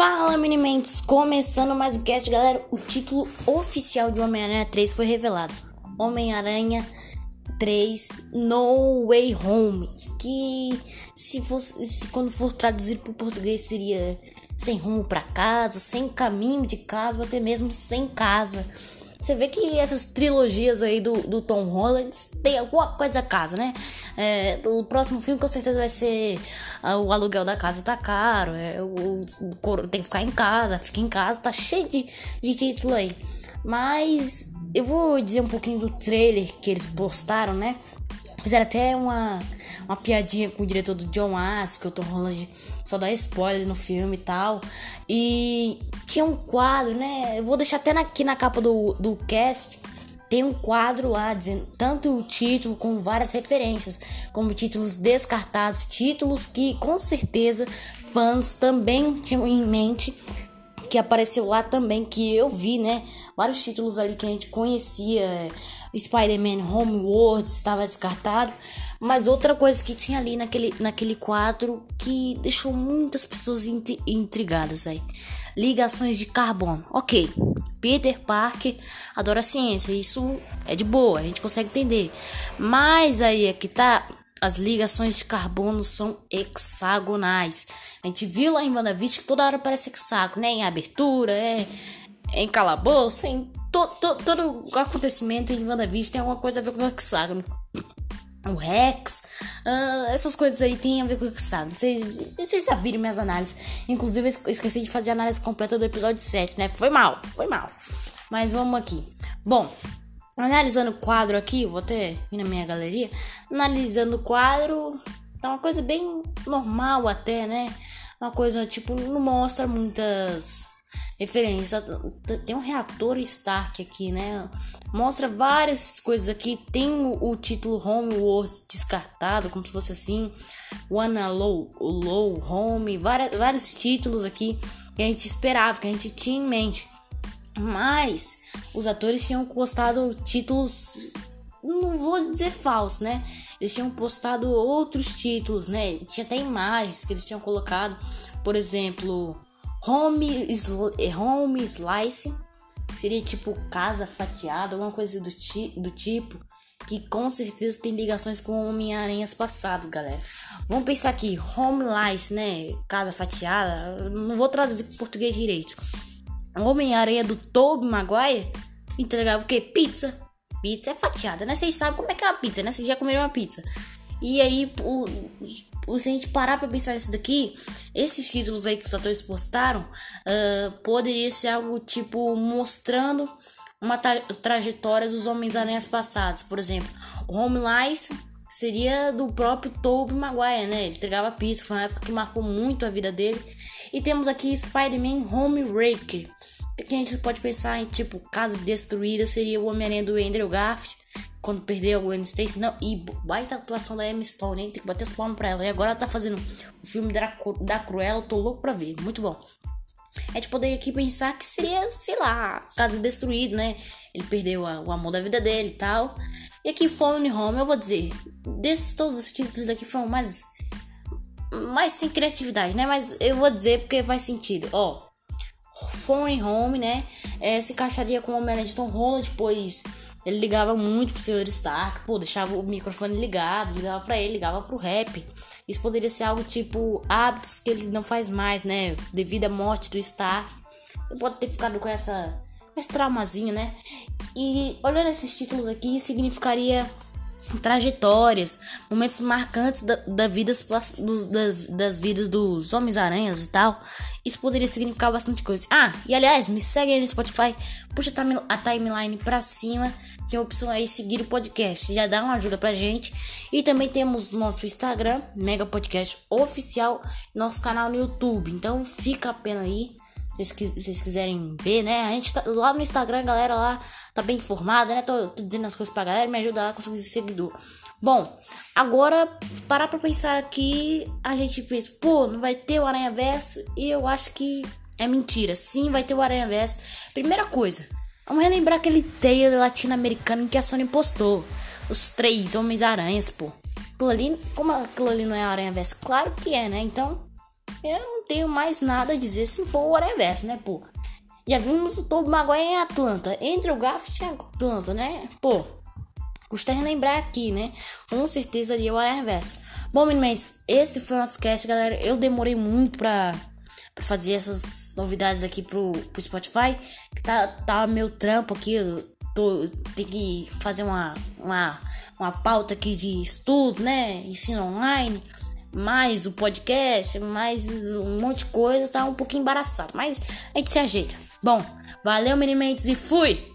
Fala, Minimentes! Começando mais o cast, galera. O título oficial de Homem-Aranha 3 foi revelado: Homem-Aranha 3 No Way Home. Que, se fosse, se, quando for traduzido para o português, seria sem rumo para casa, sem caminho de casa, ou até mesmo sem casa. Você vê que essas trilogias aí do, do Tom Holland tem alguma coisa a casa, né? É, o próximo filme com certeza vai ser ah, o aluguel da casa tá caro, é, o, o, tem que ficar em casa, fica em casa, tá cheio de, de título aí. Mas eu vou dizer um pouquinho do trailer que eles postaram, né? Fizeram até uma, uma piadinha com o diretor do John Watts, que o Tom Holland só dá spoiler no filme e tal. E tinha um quadro, né? Eu vou deixar até aqui na capa do, do cast. Tem um quadro lá dizendo tanto o título com várias referências, como títulos descartados, títulos que com certeza fãs também tinham em mente que apareceu lá também, que eu vi, né? Vários títulos ali que a gente conhecia. Spider-Man Homeworld estava descartado. Mas outra coisa que tinha ali naquele, naquele quadro que deixou muitas pessoas intrigadas aí. Ligações de carbono. Ok, Peter Parker adora ciência, isso é de boa, a gente consegue entender. Mas aí é que tá, as ligações de carbono são hexagonais. A gente viu lá em WandaVision que toda hora parece hexágono, né? Em abertura, é, em calabouço, em to, to, todo acontecimento em WandaVision tem alguma coisa a ver com o hexágono. O Rex, uh, essas coisas aí tem a ver com o hexágono. Vocês, vocês já viram minhas análises. Inclusive, eu esqueci de fazer a análise completa do episódio 7, né? Foi mal, foi mal. Mas vamos aqui. Bom, analisando o quadro aqui, vou até ir na minha galeria. Analisando o quadro, tá uma coisa bem normal até, né? Uma coisa tipo, não mostra muitas referência. Tem um reator Stark aqui, né? Mostra várias coisas aqui. Tem o, o título Homeworld descartado, como se fosse assim. One Low, Low Home, várias, vários títulos aqui que a gente esperava, que a gente tinha em mente. Mas os atores tinham postado títulos, não vou dizer falsos, né? Eles tinham postado outros títulos, né? Tinha até imagens que eles tinham colocado, por exemplo, Home, home Slice seria tipo casa fatiada, alguma coisa do, ti, do tipo. Que com certeza tem ligações com Homem-Aranhas passados, galera. Vamos pensar aqui, Home Slice, né? Casa fatiada. Não vou traduzir para português direito. Homem-Aranha do Tobey Maguire entregava o quê? Pizza. Pizza é fatiada, né? Vocês sabem como é que é uma pizza, né? Vocês já comeram uma pizza. E aí, o, se a gente parar pra pensar nisso daqui, esses títulos aí que os atores postaram, uh, poderia ser algo tipo mostrando uma tra trajetória dos Homens-Aranhas passados. Por exemplo, o Home Lice seria do próprio Tobey Maguire, né? Ele entregava pizza, foi uma época que marcou muito a vida dele. E temos aqui Spider-Man Homebreaker, que a gente pode pensar em tipo, casa destruída seria o Homem-Aranha do Andrew Garfield quando perdeu a Gwen Stacy. Não, e baita atuação da Emma Stone, hein? Tem que bater as palmas pra ela. E agora ela tá fazendo o filme da, da Cruella, tô louco pra ver. Muito bom. A gente poderia aqui pensar que seria, sei lá, casa destruída, né? Ele perdeu a, o amor da vida dele e tal. E aqui, Phone Home, eu vou dizer, desses todos os títulos daqui foram mais. Mais sem criatividade, né? Mas eu vou dizer porque faz sentido. Ó, Phone Home, né? É, se encaixaria com o Homem-Aranha de Tom Holland, pois ele ligava muito pro Sr. Stark, pô, deixava o microfone ligado, ligava para ele, ligava pro rap. Isso poderia ser algo tipo hábitos que ele não faz mais, né? Devido à morte do Stark. Ele pode ter ficado com essa esse traumazinho, né? E olhando esses títulos aqui, significaria trajetórias, momentos marcantes da, da vidas, das, das vidas dos Homens-Aranhas e tal. Isso poderia significar bastante coisa. Ah, e aliás, me segue aí no Spotify, puxa a timeline pra cima, tem a opção aí seguir o podcast, já dá uma ajuda pra gente. E também temos nosso Instagram, Mega Podcast Oficial, nosso canal no YouTube. Então fica a pena aí se vocês quiserem ver, né? A gente tá lá no Instagram, galera lá tá bem informada, né? Tô, tô dizendo as coisas pra galera, me ajuda lá a conseguir seguidor. Bom, agora parar pra pensar aqui, a gente pensa, pô, não vai ter o Aranha Verso e eu acho que é mentira. Sim, vai ter o Aranha Verso. Primeira coisa, vamos relembrar aquele trailer latino-americano que a Sony postou. Os três Homens-Aranhas, pô. Aquilo ali, como aquilo ali não é Aranha Verso? Claro que é, né? Então, eu não tenho mais nada a dizer se for o Areverso, né, pô? Já vimos o Tobey Maguire em Atlanta. Entre o Gaff e Atlanta, né? Pô, custa relembrar aqui, né? Com certeza ali é o Areverso. Bom, meninos, esse foi o nosso cast, galera. Eu demorei muito pra, pra fazer essas novidades aqui pro, pro Spotify. Tá, tá meu trampo aqui. Eu tô, tem que fazer uma, uma, uma pauta aqui de estudos, né? Ensino online mais o podcast, mais um monte de coisa, tá um pouquinho embaraçado, mas a gente se ajeita. Bom, valeu, Minimentes, e fui!